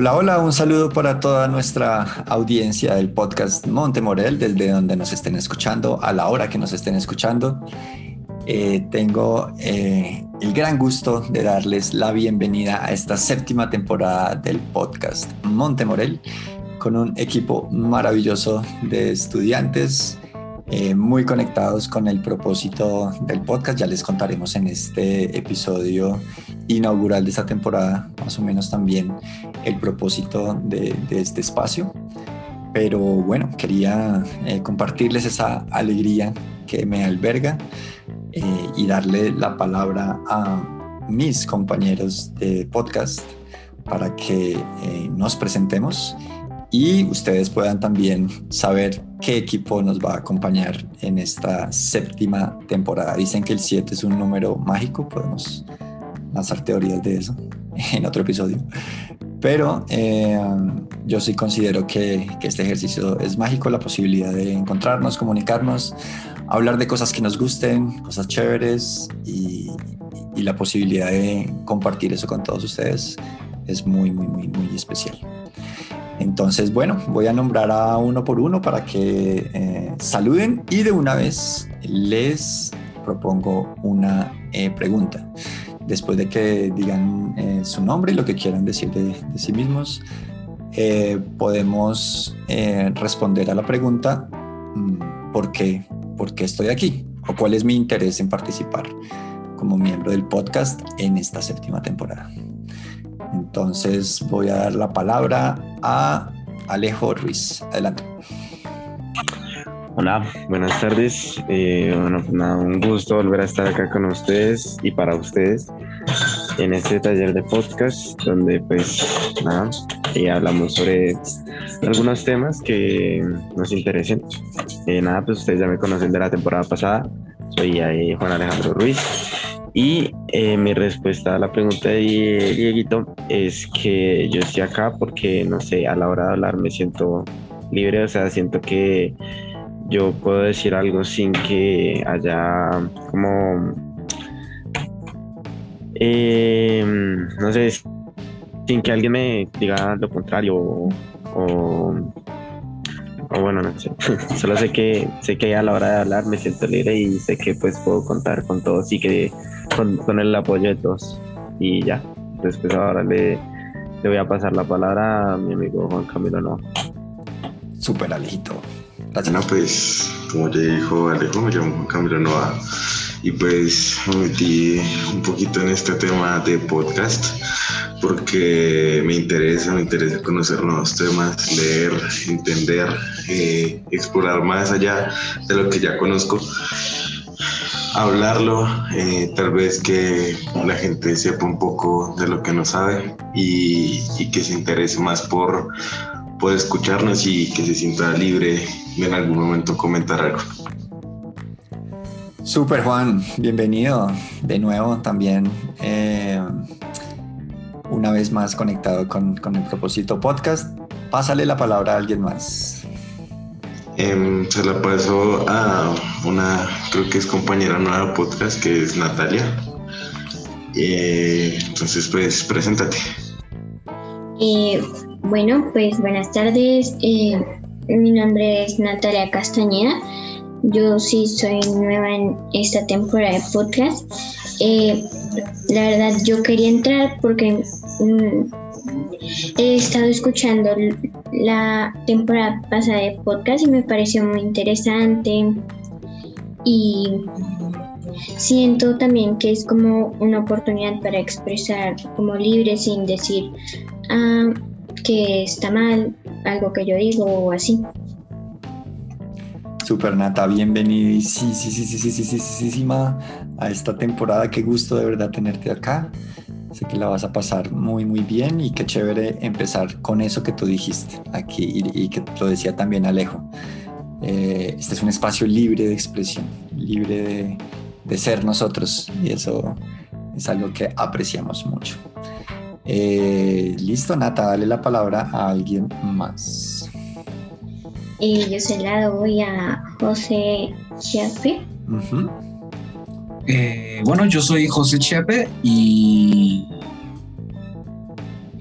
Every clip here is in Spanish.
Hola, hola, un saludo para toda nuestra audiencia del podcast Montemorel, desde donde nos estén escuchando, a la hora que nos estén escuchando. Eh, tengo eh, el gran gusto de darles la bienvenida a esta séptima temporada del podcast Montemorel, con un equipo maravilloso de estudiantes eh, muy conectados con el propósito del podcast. Ya les contaremos en este episodio inaugural de esta temporada, más o menos también el propósito de, este espacio. Pero bueno, quería eh, compartirles esa alegría que me alberga eh, y darle la palabra a mis compañeros de podcast para que nos presentemos y ustedes puedan también saber qué equipo nos va a acompañar en esta séptima temporada. Dicen que el 7 es un número mágico, podemos lanzar teorías de eso en otro episodio. Pero eh, yo sí considero que, este ejercicio es mágico, la posibilidad de encontrarnos, comunicarnos, hablar de cosas que nos gusten, cosas chéveres y, y la posibilidad de compartir eso con todos ustedes es muy, muy, muy, muy especial. Entonces, bueno, voy a nombrar a uno por uno para que eh, saluden y de una vez les propongo una eh, pregunta. Después de que digan eh, su nombre y lo que quieran decir de, sí mismos, podemos responder a la pregunta mm, ¿por qué, ¿por qué estoy aquí? ¿O cuál es mi interés en participar como miembro del podcast en esta séptima temporada? Entonces voy a dar la palabra a Alejo Ruiz. Adelante. Hola, buenas tardes. Eh, bueno, pues nada, un gusto volver a estar acá con ustedes y para ustedes en este taller de podcast donde pues nada, y hablamos sobre algunos temas que nos interesen. Eh, nada, pues ustedes ya me conocen de la temporada pasada. Soy Juan Alejandro Ruiz y eh, mi respuesta a la pregunta de Dieguito es que yo estoy acá porque, no sé, a la hora de hablar me siento libre, o sea, siento que yo puedo decir algo sin que haya como, em, no sé, sin que alguien me diga lo contrario o, bueno, no sé, solo sé que sé que a la hora de hablar me siento libre y sé que pues puedo contar con todos y que con, el apoyo de todos. Y ya, después ahora le, le voy a pasar la palabra a mi amigo Juan Camilo No. Súper Alejito. Bueno, pues como ya dijo Alejo, me llamo Juan Camilo Noa y pues me metí un poquito en este tema de podcast porque me interesa, me interesa conocer nuevos temas, leer, entender, eh, explorar más allá de lo que ya conozco hablarlo, eh, tal vez que la gente sepa un poco de lo que no sabe y, que se interese más por, por escucharnos y que se sienta libre de en algún momento comentar algo. Super Juan, bienvenido de nuevo también. Eh, una vez más conectado con, con el propósito podcast. Pásale la palabra a alguien más. Em, se la paso a una, creo que es compañera nueva podcast, que es Natalia. Eh, entonces, pues, preséntate. Eh, bueno, pues buenas tardes. Eh, mi nombre es Natalia Castañeda. Yo sí soy nueva en esta temporada de podcast. la verdad, yo quería entrar porque mm, He estado escuchando la temporada pasada de podcast y me pareció muy interesante y siento también que es como una oportunidad para expresar como libre sin decir ah, que está mal algo que yo digo o así. Super Nata, bienvenida sí, sí, sí, sí, sí, sí, sí, sí, sí, a esta temporada. Qué gusto de verdad tenerte acá. Sé que la vas a pasar muy, muy bien y qué chévere empezar con eso que tú dijiste aquí y, que lo decía también Alejo. Eh, este es un espacio libre de expresión, libre de, ser nosotros y eso es algo que apreciamos mucho. Eh, listo, Nata, dale la palabra a alguien más. Yo se la doy a José Chiape. Eh, bueno, yo soy José Chepe y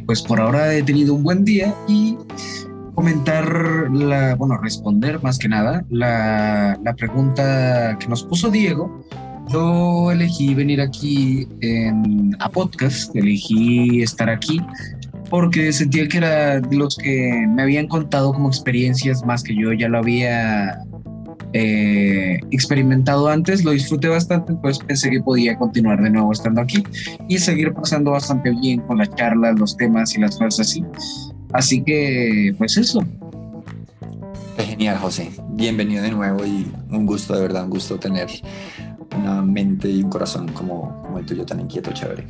pues por ahora he tenido un buen día y comentar, la, bueno, responder más que nada la, la pregunta que nos puso Diego. Yo elegí venir aquí a podcast, elegí estar aquí porque sentía que era los que me habían contado como experiencias más que yo ya lo había eh, experimentado antes, lo disfruté bastante, pues pensé que podía continuar de nuevo estando aquí y seguir pasando bastante bien con las charlas, los temas y las cosas así. Así que, pues eso. Genial, José. Bienvenido de nuevo y un gusto, de verdad, un gusto tener una mente y un corazón como, como el tuyo tan inquieto, chévere.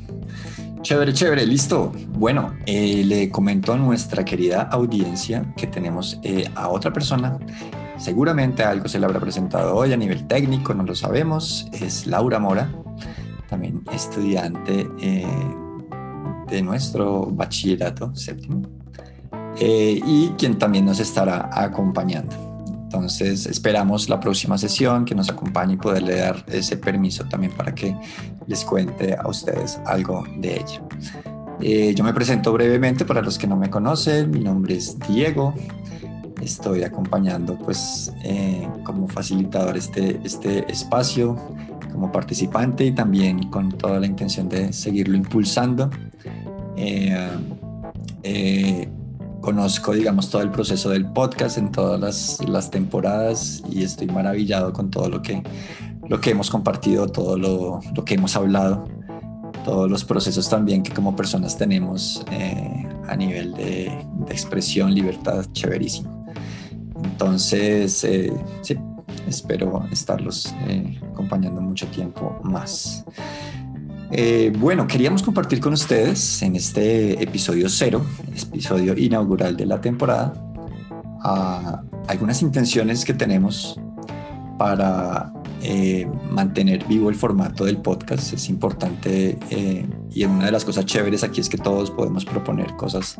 Chévere, chévere, listo. Bueno, eh, le comento a nuestra querida audiencia que tenemos eh, a otra persona. Seguramente algo se le habrá presentado hoy a nivel técnico, no lo sabemos. Es Laura Mora, también estudiante eh, de nuestro bachillerato séptimo y quien también nos estará acompañando. Entonces esperamos la próxima sesión que nos acompañe y poderle dar ese permiso también para que les cuente a ustedes algo de ella. Eh, yo me presento brevemente para los que no me conocen. Mi nombre es Diego. Estoy acompañando pues eh, como facilitador este, este espacio, como participante y también con toda la intención de seguirlo impulsando. Eh, conozco, digamos, todo el proceso del podcast en todas las, las, temporadas y estoy maravillado con todo lo que, lo que hemos compartido, todo lo, lo que hemos hablado, todos los procesos también que como personas tenemos eh, a nivel de, de, expresión, libertad, chéverísimo. Entonces, eh, sí, espero estarlos eh, acompañando mucho tiempo más. Eh, bueno, queríamos compartir con ustedes en este episodio cero, episodio inaugural de la temporada, algunas intenciones que tenemos para mantener vivo el formato del podcast. Es importante eh, y una de las cosas chéveres aquí es que todos podemos proponer cosas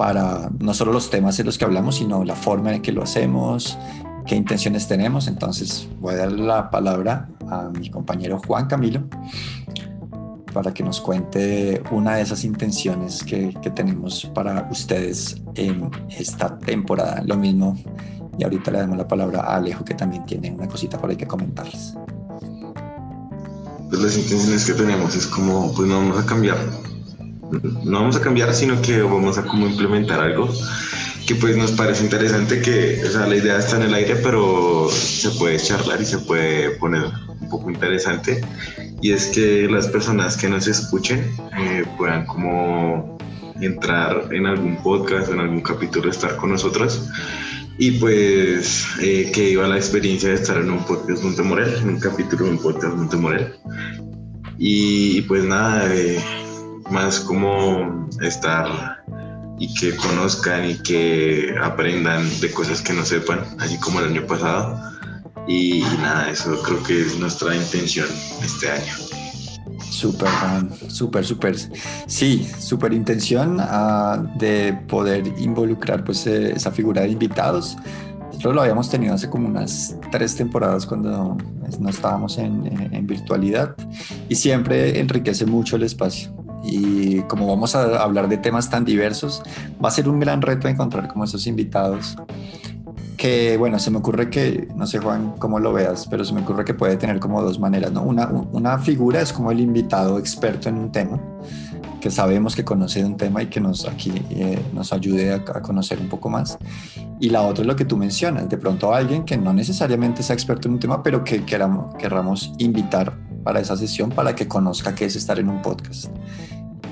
para no solo los temas en los que hablamos, sino la forma en que lo hacemos, qué intenciones tenemos. Entonces voy a dar la palabra a mi compañero Juan Camilo para que nos cuente una de esas intenciones que, que, tenemos para ustedes en esta temporada. Lo mismo, y ahorita le damos la palabra a Alejo, que también tiene una cosita por ahí que comentarles. Pues las intenciones que tenemos es como, pues no vamos a cambiar, no vamos a cambiar, sino que vamos a como implementar algo que pues nos parece interesante que, o sea, la idea está en el aire, pero se puede charlar y se puede poner un poco interesante y es que las personas que nos escuchen eh, puedan como entrar en algún podcast en algún capítulo, estar con nosotros y pues eh, que iba la experiencia de estar en un podcast Montemorel, en un capítulo de un podcast Montemorel. Y pues nada, eh, más como estar y que conozcan y que aprendan de cosas que no sepan, así como el año pasado y nada, eso creo que es nuestra intención este año. Súper, súper, súper. Sí, súper intención uh, de poder involucrar pues eh, esa figura de invitados. Nosotros lo habíamos tenido hace como unas tres temporadas cuando no estábamos en, en virtualidad y siempre enriquece mucho el espacio y como vamos a hablar de temas tan diversos, va a ser un gran reto encontrar como esos invitados que bueno, se me ocurre que, no sé Juan cómo lo veas, pero se me ocurre que puede tener como dos maneras, ¿no? Una, una figura es como el invitado experto en un tema, que sabemos que conoce de un tema y que nos aquí eh, nos ayude a, conocer un poco más. Y la otra es lo que tú mencionas, de pronto alguien que no necesariamente sea experto en un tema, pero que queramos, querramos invitar para esa sesión para que conozca qué es estar en un podcast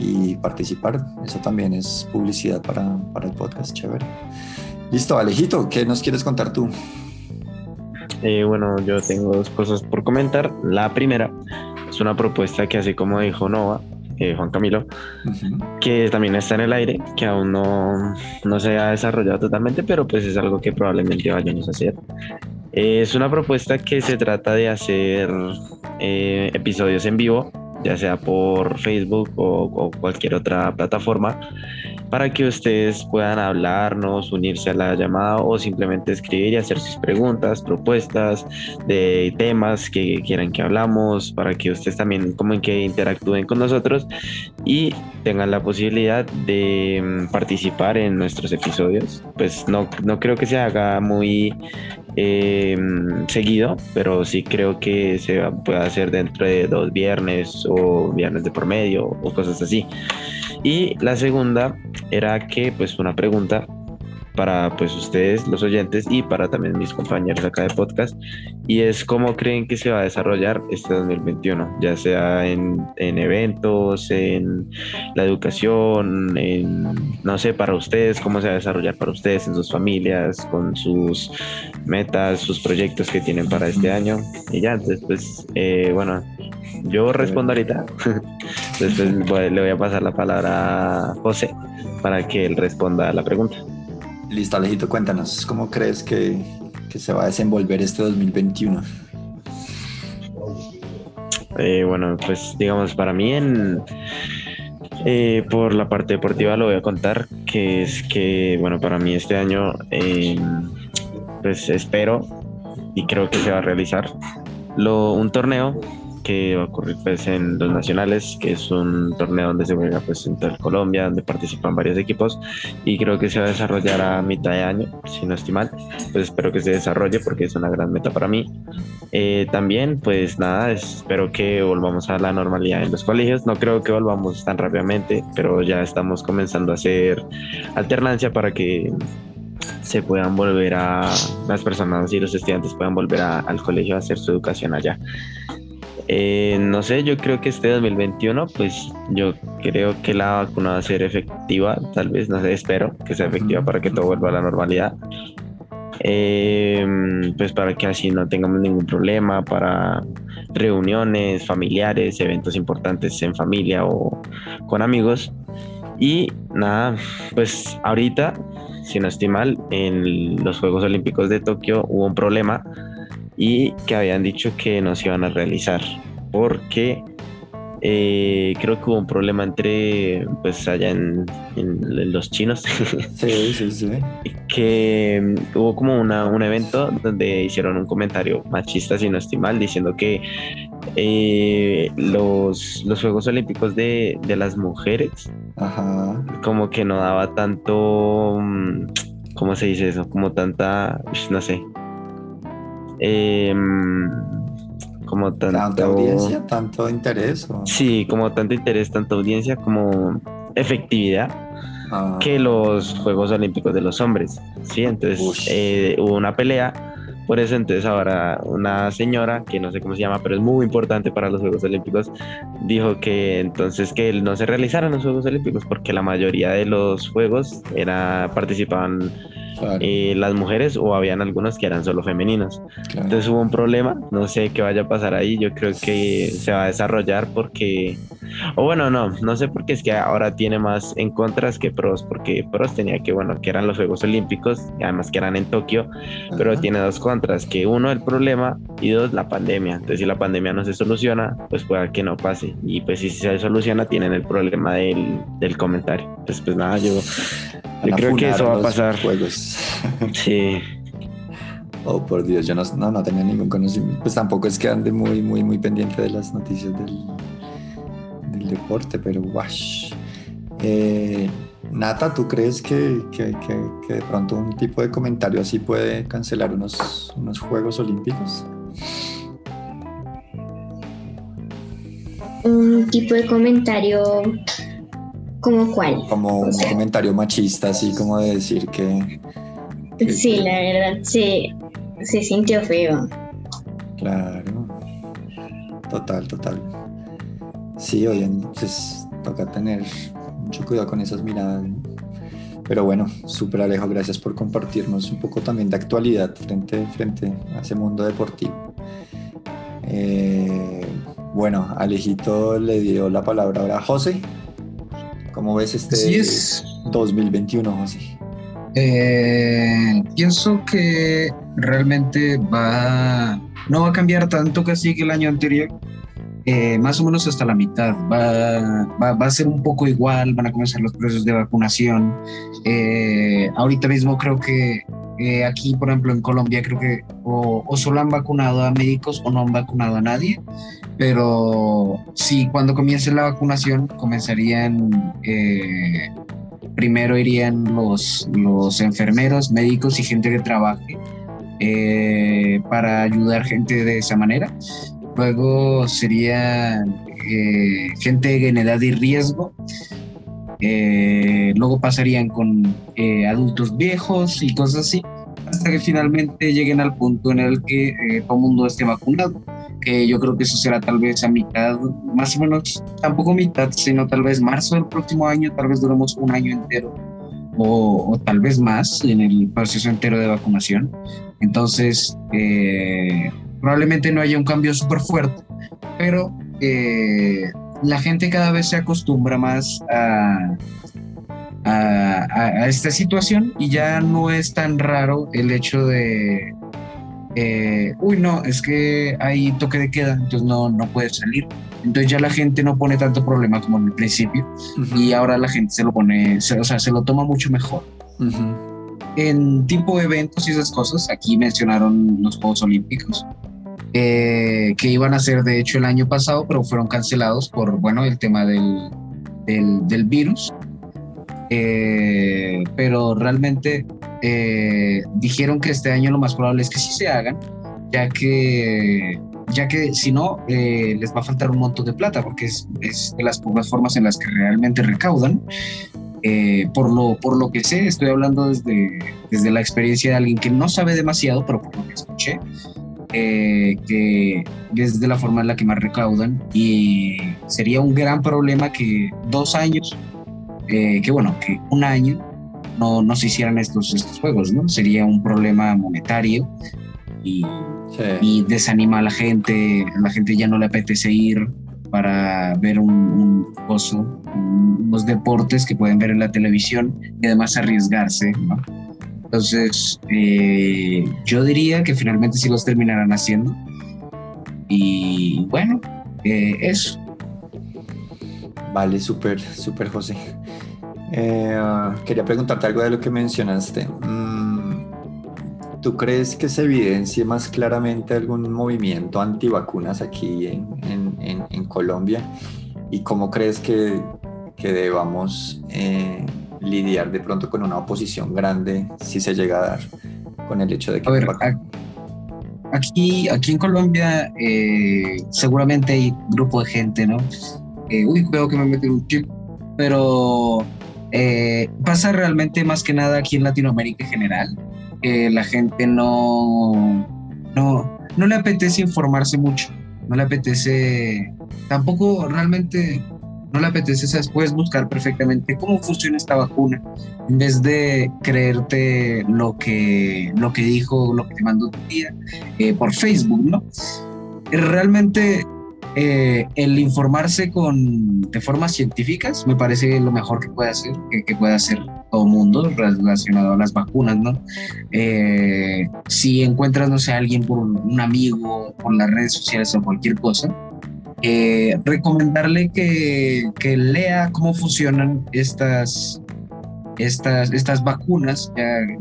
y participar. Eso también es publicidad para, para el podcast, chévere. Listo, Alejito, ¿qué nos quieres contar tú? Eh, bueno, yo tengo dos cosas por comentar. La primera es una propuesta que así como dijo Nova, eh, Juan Camilo, uh -huh. que también está en el aire, que aún no, no se ha desarrollado totalmente, pero pues es algo que probablemente vayamos a hacer. Es una propuesta que se trata de hacer eh, episodios en vivo, ya sea por Facebook o, o cualquier otra plataforma, para que ustedes puedan hablarnos, unirse a la llamada o simplemente escribir y hacer sus preguntas, propuestas de temas que quieran que hablamos, para que ustedes también como que interactúen con nosotros y tengan la posibilidad de mm, participar en nuestros episodios. Pues no, no creo que se haga muy eh, seguido, pero sí creo que se puede hacer dentro de dos viernes o viernes de por medio o cosas así. Y la segunda era que, pues, una pregunta para pues ustedes, los oyentes, y para también mis compañeros acá de podcast, y es cómo creen que se va a desarrollar este 2021, ya sea en, en eventos, en la educación, en, no sé, para ustedes, cómo se va a desarrollar para ustedes, en sus familias, con sus metas, sus proyectos que tienen para este año, y ya, pues, eh, bueno, yo respondo ahorita, después le voy a pasar la palabra a José para que él responda a la pregunta. Listo, Alejito, cuéntanos, ¿cómo crees que, se va a desenvolver este 2021? Eh, bueno, pues digamos, para mí en... Eh, por la parte deportiva lo voy a contar, que es que, bueno, para mí este año, eh, pues espero y creo que se va a realizar. Lo, un torneo que va a ocurrir pues en los nacionales, que es un torneo donde se juega pues en toda Colombia, donde participan varios equipos y creo que se va a desarrollar a mitad de año, si no estoy mal, pues espero que se desarrolle porque es una gran meta para mí. Eh, también pues nada, espero que volvamos a la normalidad en los colegios, no creo que volvamos tan rápidamente, pero ya estamos comenzando a hacer alternancia para que se puedan volver a las personas y los estudiantes puedan volver al colegio a hacer su educación allá. Eh, no sé, yo creo que este 2021, pues yo creo que la vacuna va a ser efectiva, tal vez, no sé, espero que sea efectiva para que todo vuelva a la normalidad. Eh, pues para que así no tengamos ningún problema para reuniones familiares, eventos importantes en familia o con amigos. Y nada, pues ahorita, si no estoy mal, en los Juegos Olímpicos de Tokio hubo un problema y que habían dicho que no se iban a realizar porque eh, creo que hubo un problema entre, pues allá en, los chinos. Sí, sí, sí. que mm, hubo como una, un evento donde hicieron un comentario machista, si no estoy mal, diciendo que eh, los, los Juegos Olímpicos de, de las mujeres, como que no daba tanto, mm, ¿cómo se dice eso? Como tanta, no sé, eh, como tanto, tanta audiencia, tanto interés. Sí, como tanto interés, tanta audiencia como efectividad ah. que los Juegos Olímpicos de los hombres. Sí, entonces eh, hubo una pelea. Por eso entonces ahora una señora, que no sé cómo se llama, pero es muy importante para los Juegos Olímpicos, dijo que entonces que no se realizaran los Juegos Olímpicos porque la mayoría de los Juegos era, participaban eh, las mujeres o habían algunos que eran solo femeninos. Entonces hubo un problema, no sé qué vaya a pasar ahí, yo creo que se va a desarrollar porque, o bueno, no, no sé por qué es que ahora tiene más en contras que pros, porque pros tenía que, bueno, que eran los Juegos Olímpicos, y además que eran en Tokio, pero tiene dos contras, que uno el problema y dos la pandemia. Entonces si la pandemia no se soluciona, pues pueda que no pase. Y pues si se soluciona, tienen el problema del, del comentario. Entonces pues nada, yo yo creo que eso va a pasar. Juegos. Sí. Oh, por Dios, yo no, no, tenía ningún conocimiento. Pues tampoco es que ande muy, muy, muy pendiente de las noticias del, del deporte, pero wash. Eh, Nata, ¿tú crees que, que, que, de pronto un tipo de comentario así puede cancelar unos, unos Juegos Olímpicos? Un tipo de comentario ¿Como cuál? Como un comentario machista, así como de decir que... sí, la verdad, sí, se sintió feo. Claro. Total, total. Sí, oye, entonces toca tener mucho cuidado con esas miradas. Pero bueno, súper Alejo, gracias por compartirnos un poco también de actualidad frente, frente a ese mundo deportivo. Eh, bueno, Alejito le dio la palabra ahora a José. ¿Cómo ves este 2021, José? Eh, pienso que realmente va no va a cambiar tanto casi que el año anterior. eh, más o menos hasta la mitad. Va, va, a ser un poco igual, van a comenzar los procesos de vacunación. Eh, ahorita mismo creo que eh, aquí, por ejemplo, en Colombia, creo que o, solo han vacunado a médicos o no han vacunado a nadie. Pero sí, cuando comience la vacunación, comenzarían, primero irían los, los enfermeros, médicos y gente que trabaje para ayudar gente de esa manera. Luego sería eh, gente en edad y riesgo. Eh, luego pasarían con eh, adultos viejos y cosas así, hasta que finalmente lleguen al punto en el que todo el mundo esté vacunado. Que yo creo que eso será tal vez a mitad, más o menos, tampoco mitad, sino tal vez marzo del próximo año, tal vez duremos un año entero o, o tal vez más en el proceso entero de vacunación. Entonces, probablemente no haya un cambio súper fuerte, pero eh, la gente cada vez se acostumbra más a, a, esta situación y ya no es tan raro el hecho de, eh, uy, no, es que hay toque de queda, entonces no, no puedes salir. Entonces ya la gente no pone tanto problema como en el principio y ahora la gente se lo pone, o sea, se lo toma mucho mejor. En tipo de eventos y esas cosas, aquí mencionaron los Juegos Olímpicos. Eh, que iban a ser de hecho el año pasado, pero fueron cancelados por, bueno, el tema del, del, virus. Eh, pero realmente eh, dijeron que este año lo más probable es que sí se hagan, ya que, ya que si no, les va a faltar un montón de plata, porque es, es de las pocas formas en las que realmente recaudan. por, lo, por lo que sé, estoy hablando desde, desde la experiencia de alguien que no sabe demasiado, pero por lo que escuché, eh, que es de la forma en la que más recaudan y sería un gran problema que dos años, eh, que bueno, que un año no, no se hicieran estos, estos juegos, ¿no? Sería un problema monetario y, y desanima a la gente, a la gente ya no le apetece ir para ver un, un pozo, unos deportes que pueden ver en la televisión y además arriesgarse, ¿no? Entonces, eh, yo diría que finalmente sí los terminarán haciendo. Y bueno, eh, eso. Vale, súper, súper, José. Eh, quería preguntarte algo de lo que mencionaste. Mm, ¿Tú crees que se evidencie más claramente algún movimiento antivacunas aquí en, Colombia? ¿Y cómo crees que debamos lidiar de pronto con una oposición grande si se llega a dar con el hecho de que... A ver, aquí, aquí en Colombia eh, seguramente hay grupo de gente, ¿no? Eh, uy, veo que me metí un chip, pero eh, pasa realmente más que nada aquí en Latinoamérica en general, que la gente no, no, no le apetece informarse mucho, no le apetece, tampoco realmente no le apetece, puedes buscar perfectamente cómo funciona esta vacuna en vez de creerte lo que, lo que dijo, lo que te mandó tu tía eh, por Facebook, ¿no? Realmente eh, el informarse con, de formas científicas me parece lo mejor que puede hacer, que, puede hacer todo mundo relacionado a las vacunas, ¿no? Eh, si encuentras, no sé, a alguien por un amigo, por las redes sociales o cualquier cosa, eh, recomendarle que, lea cómo funcionan estas, estas, estas vacunas,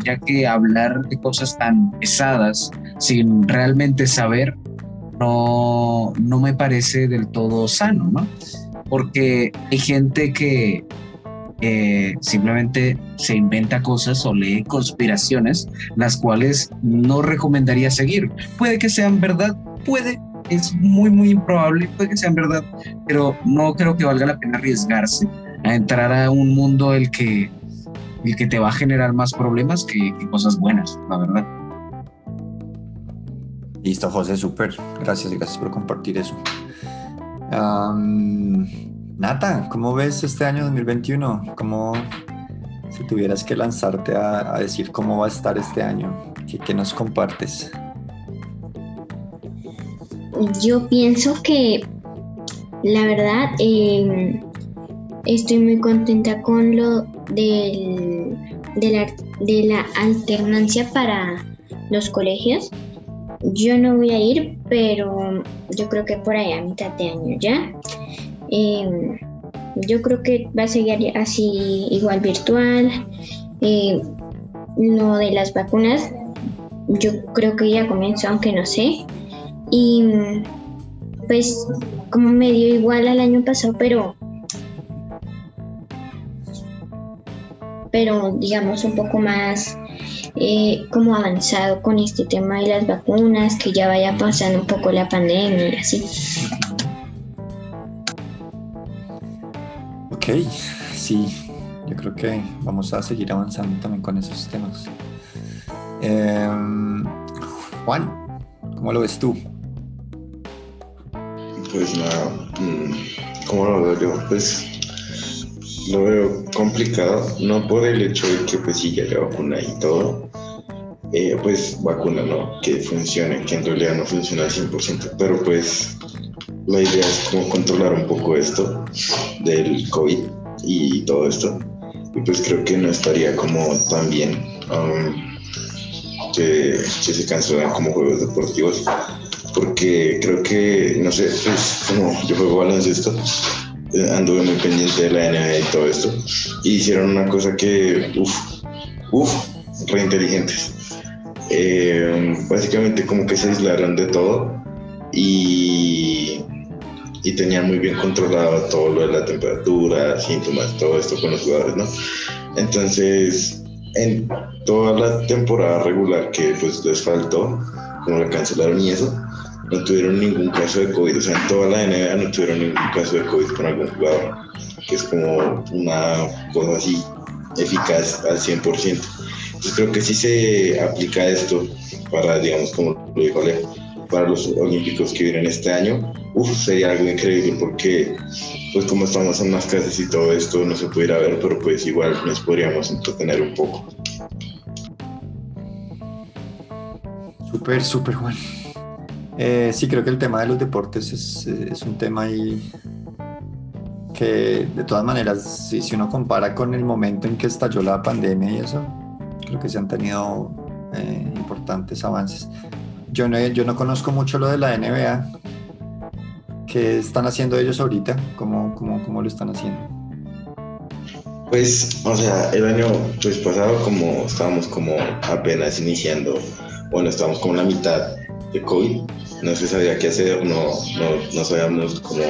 ya, que hablar de cosas tan pesadas sin realmente saber no, no me parece del todo sano, ¿no? Porque hay gente que eh, simplemente se inventa cosas o lee conspiraciones, las cuales no recomendaría seguir. Puede que sean verdad, puede, es muy, muy improbable, puede que sea verdad, pero no creo que valga la pena arriesgarse a entrar a un mundo el que, el que te va a generar más problemas que, cosas buenas, la verdad. Listo, José, súper. Gracias, gracias por compartir eso. Nata, ¿cómo ves este año 2021? ¿Cómo, si tuvieras que lanzarte a, decir cómo va a estar este año, ¿qué, qué nos compartes? Yo pienso que la verdad em, estoy muy contenta con lo del, de, la, de la alternancia para los colegios. yo no voy a ir, pero yo creo que por ahí a mitad de año ya. Em, yo creo que va a seguir así igual virtual. Eh, lo de las vacunas, yo creo que ya comenzó, aunque no sé. Y pues como medio igual al año pasado, pero pero digamos un poco más eh, como avanzado con este tema de las vacunas, que ya vaya pasando un poco la pandemia y así. Ok, sí, yo creo que vamos a seguir avanzando también con esos temas. Em, Juan, ¿cómo lo ves tú? Pues nada, mm, ¿cómo lo veo yo? Pues lo veo complicado, no por el hecho de que pues sí ya la vacuna y todo, eh, pues vacuna no, que funcione, que en realidad no funciona al 100%, pero pues la idea es como controlar un poco esto del COVID y todo esto, y pues creo que no estaría como tan bien um, que, se cancelaran como juegos deportivos, porque creo que, no sé, pues como yo juego baloncesto, eh, anduve muy pendiente de la NBA y todo esto. Y hicieron una cosa que, uff, uff, re inteligentes. Eh, básicamente como que se aislaron de todo y, y tenían muy bien controlado todo lo de la temperatura, síntomas, todo esto con los jugadores, ¿no? Entonces, en toda la temporada regular que pues les faltó, como la cancelaron y eso, no tuvieron ningún caso de COVID, o sea, en toda la NBA no tuvieron ningún caso de COVID con algún jugador, que es como una cosa así eficaz al 100%. Entonces creo que si se aplica esto para, digamos, como lo dijo Alejo, para los Olímpicos que vienen este año, uf, sería algo increíble porque, pues como estamos en las casas y todo esto, no se pudiera ver, pero pues igual nos podríamos entretener un poco. Súper, súper bueno. Eh, sí, creo que el tema de los deportes es, es un tema ahí que de todas maneras, si, si, uno compara con el momento en que estalló la pandemia y eso, creo que se han tenido eh, importantes avances. Yo no, yo no conozco mucho lo de la NBA. ¿Qué están haciendo ellos ahorita? ¿Cómo, cómo, cómo lo están haciendo? Pues, o sea, el año pues, pasado como estábamos como apenas iniciando, bueno, estábamos como en la mitad de COVID, no se sabía qué hacer, no, no, no sabíamos cómo,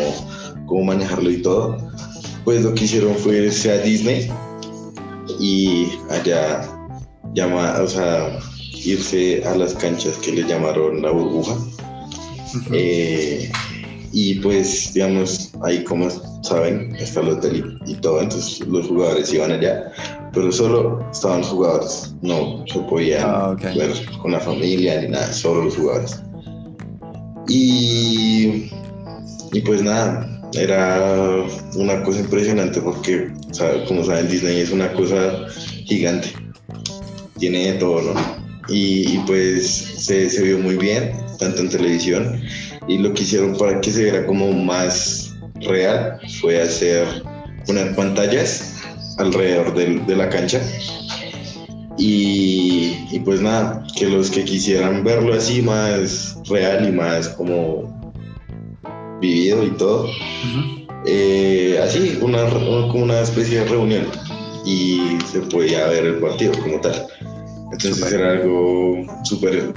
cómo manejarlo y todo, pues lo que hicieron fue irse a Disney y allá llama, o sea, irse a las canchas que le llamaron la burbuja. Uh -huh. eh, y pues, digamos, ahí como saben, está el hotel y, y, todo, entonces los jugadores iban allá, pero solo estaban los jugadores, no se podían ah, okay. ver con la familia ni nada, solo los jugadores. Y, y pues nada, era una cosa impresionante porque, como saben, Disney es una cosa gigante, tiene de todo, ¿no? Y, y pues se, se, vio muy bien, tanto en televisión, y lo que hicieron para que se viera como más real fue hacer unas pantallas alrededor de, de la cancha. Y, y, pues nada, que los que quisieran verlo así más real y más como vivido y todo, uh -huh. eh, así, una, como una especie de reunión y se podía ver el partido como tal. Entonces super. era algo súper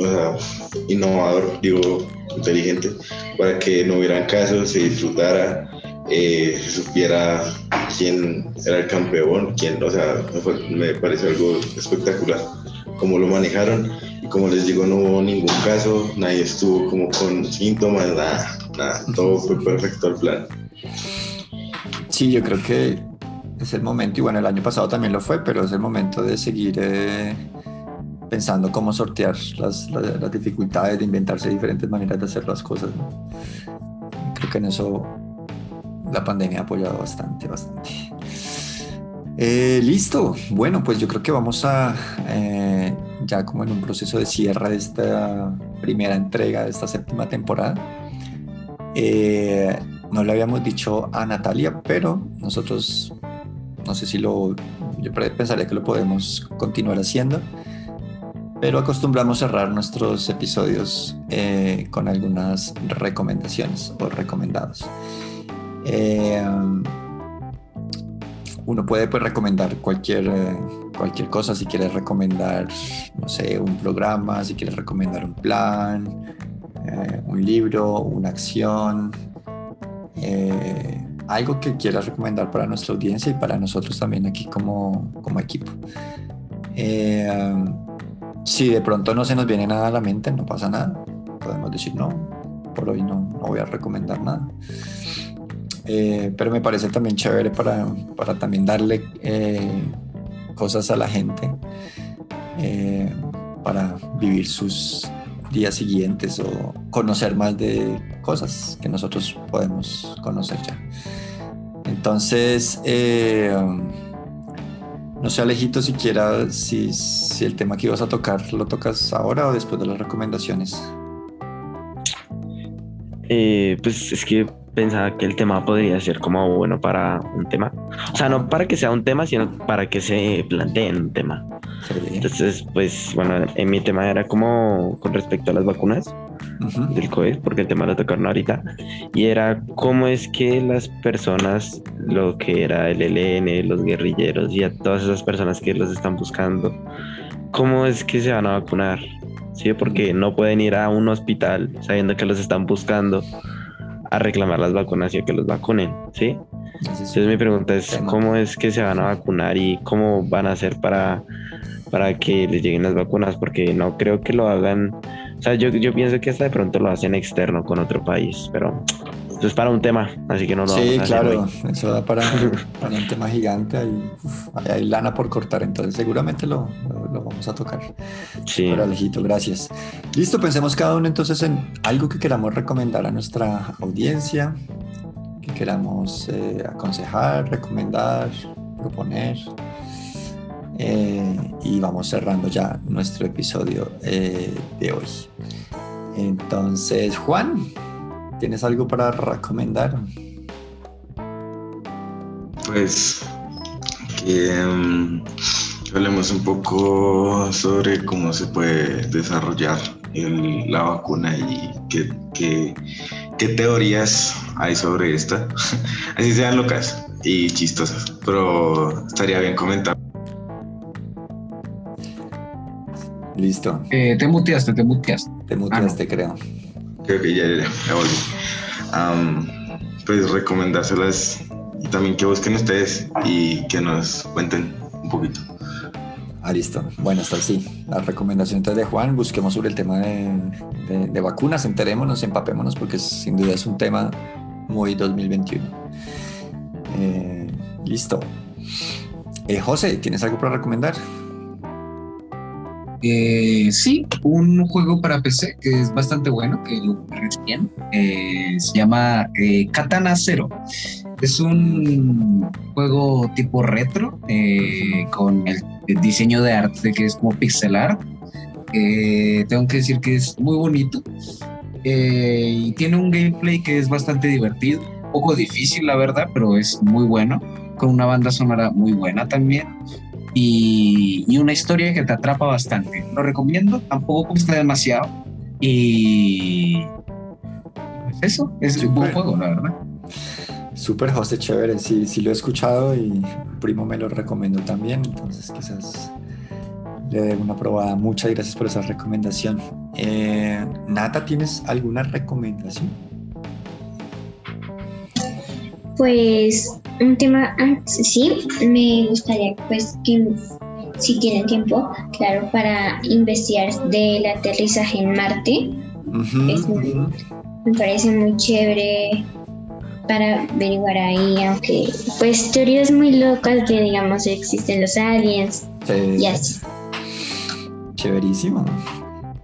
o sea, innovador, digo, inteligente, para que no hubieran casos, se disfrutara, eh, se supiera quién era el campeón, quién, o sea, me, parece algo espectacular cómo lo manejaron y como les digo no hubo ningún caso, nadie estuvo como con síntomas, nada, nada, todo fue perfecto al plan. Sí, yo creo que es el momento, y bueno, el año pasado también lo fue, pero es el momento de seguir eh, pensando cómo sortear las, las, las, dificultades, de inventarse diferentes maneras de hacer las cosas. ¿no? Creo que en eso la pandemia ha apoyado bastante, bastante. Eh, listo, bueno, pues yo creo que vamos a eh, ya como en un proceso de cierre de esta primera entrega de esta séptima temporada. Eh, no le habíamos dicho a Natalia, pero nosotros, no sé si lo, yo pensaría que lo podemos continuar haciendo. Pero acostumbramos cerrar nuestros episodios eh, con algunas recomendaciones o recomendados. Eh, uno puede pues, recomendar cualquier, eh, cualquier cosa, si quieres recomendar, no sé, un programa, si quieres recomendar un plan, un libro, una acción, algo que quieras recomendar para nuestra audiencia y para nosotros también aquí como, como equipo. Si de pronto no se nos viene nada a la mente, no pasa nada. Podemos decir no, por hoy no, no voy a recomendar nada. Eh, pero me parece también chévere para, para también darle eh, cosas a la gente eh, para vivir sus días siguientes o conocer más de cosas que nosotros podemos conocer ya. Entonces, no sé, Alejito, siquiera si, si el tema que ibas a tocar lo tocas ahora o después de las recomendaciones. Eh, pues es que pensaba que el tema podría ser como bueno para un tema. O sea, no para que sea un tema, sino para que se plantee un tema. Entonces, pues bueno, en mi tema era como con respecto a las vacunas del COVID, porque el tema lo tocaron ahorita, y era cómo es que las personas, lo que era el ELN, los guerrilleros y a todas esas personas que los están buscando, cómo es que se van a vacunar, ¿sí? Porque no pueden ir a un hospital sabiendo que los están buscando a reclamar las vacunas y a que los vacunen, ¿sí? Entonces mi pregunta es, ¿cómo es que se van a vacunar y cómo van a hacer para, para que les lleguen las vacunas? Porque no creo que lo hagan o sea, yo, yo pienso que hasta de pronto lo hacen externo con otro país, pero eso es para un tema, así que no lo Sí, vamos a claro, eso da para, un tema gigante, hay, hay, lana por cortar, entonces seguramente lo, lo, vamos a tocar. Sí. Pero Alejito, gracias. Listo, pensemos cada uno entonces en algo que queramos recomendar a nuestra audiencia, que queramos eh, aconsejar, recomendar, proponer. Eh, y vamos cerrando ya nuestro episodio eh, de hoy. Entonces, Juan, ¿tienes algo para recomendar? Pues que um, hablemos un poco sobre cómo se puede desarrollar la vacuna y qué teorías hay sobre esta. Así sean locas y chistosas, pero estaría bien comentar. Listo. Eh, te muteaste, te muteaste. Te muteaste, ah, creo. Creo que ya, ya, volví. pues recomendárselas y también que busquen ustedes y que nos cuenten un poquito. Ah, listo. Bueno, hasta así. La recomendación de Juan, busquemos sobre el tema de, vacunas, enterémonos, empapémonos, porque sin duda es un tema muy 2021. Eh, listo. Eh, José, ¿tienes algo para recomendar? Eh, sí, un juego para PC que es bastante bueno, que lo bien. Eh, se llama eh, Katana Zero. Es un juego tipo retro con el, diseño de arte que es como pixel art. tengo que decir que es muy bonito y tiene un gameplay que es bastante divertido. Un poco difícil, la verdad, pero es muy bueno. Con una banda sonora muy buena también y, una historia que te atrapa bastante. Lo recomiendo, tampoco cuesta demasiado y pues eso, es un buen juego, la verdad. Súper José, chévere, sí, sí lo he escuchado y primo me lo recomiendo también, entonces quizás le dé una probada. Muchas gracias por esa recomendación. Eh, Nata, ¿tienes alguna recomendación? Pues un tema, sí, me gustaría pues que si tienen tiempo, claro, para investigar del aterrizaje en Marte. me parece muy chévere para averiguar ahí, aunque pues teorías muy locas que digamos existen los aliens y así. Chéverísimo.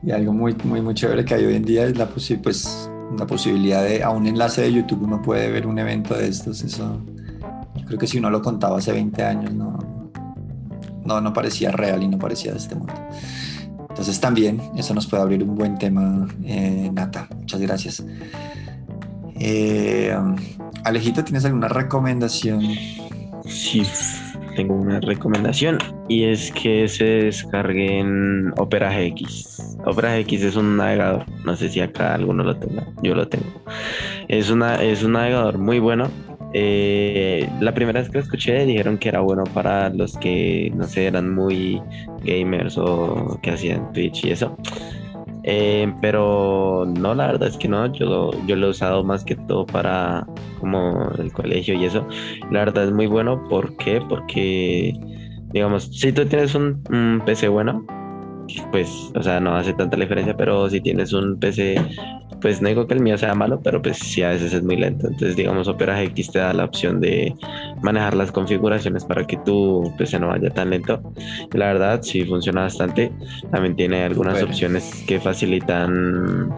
Y algo muy, muy, muy chévere que hay hoy en día es la, pues, la posibilidad de a un enlace de YouTube uno puede ver un evento de estos. Eso, creo que si uno lo contaba hace 20 años, no, no, no parecía real y no parecía de este mundo. Entonces también eso nos puede abrir un buen tema, eh, Nata. Muchas gracias. Eh, Alejito, ¿tienes alguna recomendación? Sí. tengo una recomendación y es que se descarguen Opera GX. Opera GX es un navegador, no sé si acá alguno lo tenga, yo lo tengo. Es, una, es un navegador muy bueno. Eh, la primera vez que lo escuché dijeron que era bueno para los que, no sé, eran muy gamers o que hacían Twitch y eso. Eh, pero no, la verdad es que no, yo, yo lo he usado más que todo para como el colegio y eso. La verdad es muy bueno, ¿por qué? Porque, digamos, si tú tienes un, un PC bueno, pues, o sea, no hace tanta diferencia, pero si tienes un PC pues no digo que el mío sea malo, pero pues sí a veces es muy lento. Entonces, digamos, Opera GX te da la opción de manejar las configuraciones para que tu PC no vaya tan lento. Y la verdad, sí funciona bastante. También tiene algunas opciones que facilitan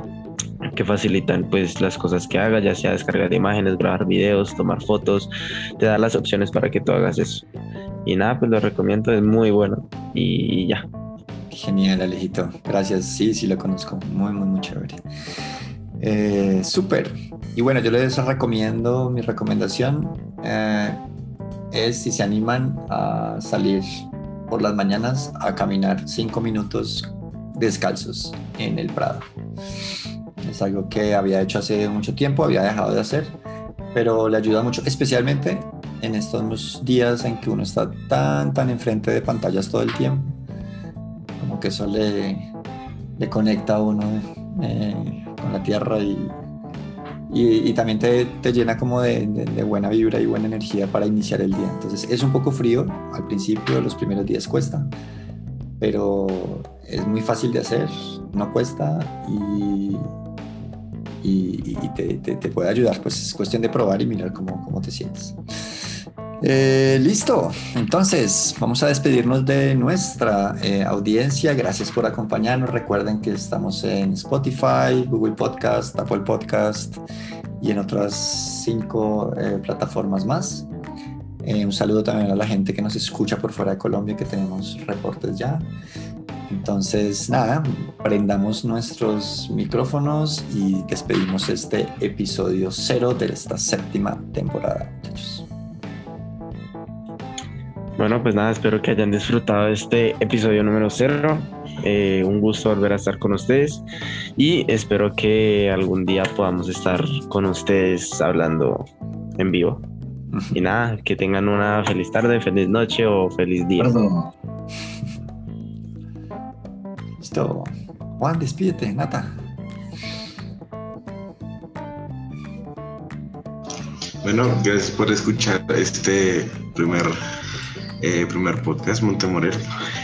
que facilitan pues las cosas que hagas, ya sea descargar imágenes, grabar videos, tomar fotos, te da las opciones para que tú hagas eso. Y nada, pues lo recomiendo, es muy bueno y ya. Genial, Alejito. Gracias. Sí, sí lo conozco. Muy, muy, muy chévere. Eh, Súper. Y bueno, yo les recomiendo, mi recomendación eh, es si se animan a salir por las mañanas a caminar cinco minutos descalzos en el Prado. Es algo que había hecho hace mucho tiempo, había dejado de hacer, pero le ayuda mucho, especialmente en estos días en que uno está tan, tan enfrente de pantallas todo el tiempo, como que eso le, conecta a uno. Eh, la tierra y, y, también te, te, llena como de, buena vibra y buena energía para iniciar el día. Entonces es un poco frío al principio, los primeros días cuesta, pero es muy fácil de hacer, no cuesta y, y, y te, te, te, puede ayudar. Pues es cuestión de probar y mirar cómo, cómo te sientes. Eh, listo, entonces vamos a despedirnos de nuestra eh, audiencia. Gracias por acompañarnos. Recuerden que estamos en Spotify, Google Podcast, Apple Podcast y en otras cinco eh, plataformas más. un saludo también a la gente que nos escucha por fuera de Colombia, que tenemos reportes ya. Entonces, nada, prendamos nuestros micrófonos y despedimos este episodio cero de esta séptima temporada, bueno, pues nada, espero que hayan disfrutado este episodio número cero. Eh, un gusto volver a estar con ustedes y espero que algún día podamos estar con ustedes hablando en vivo. Y nada, que tengan una feliz tarde, feliz noche o feliz día. Listo. Juan, despídete, Nata. Bueno, gracias por escuchar este primer eh, primer podcast Montemorel.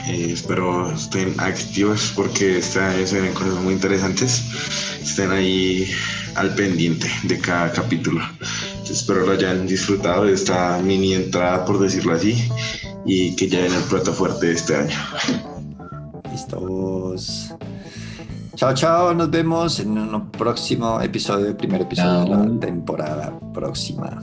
Eh, espero estén activos porque esta se ven cosas muy interesantes. Estén ahí al pendiente de cada capítulo. espero lo hayan disfrutado de esta mini entrada, por decirlo así, y que ya en el plato fuerte de este año. Listos. Chao, chao. Nos vemos en un próximo episodio, primer episodio de la temporada próxima.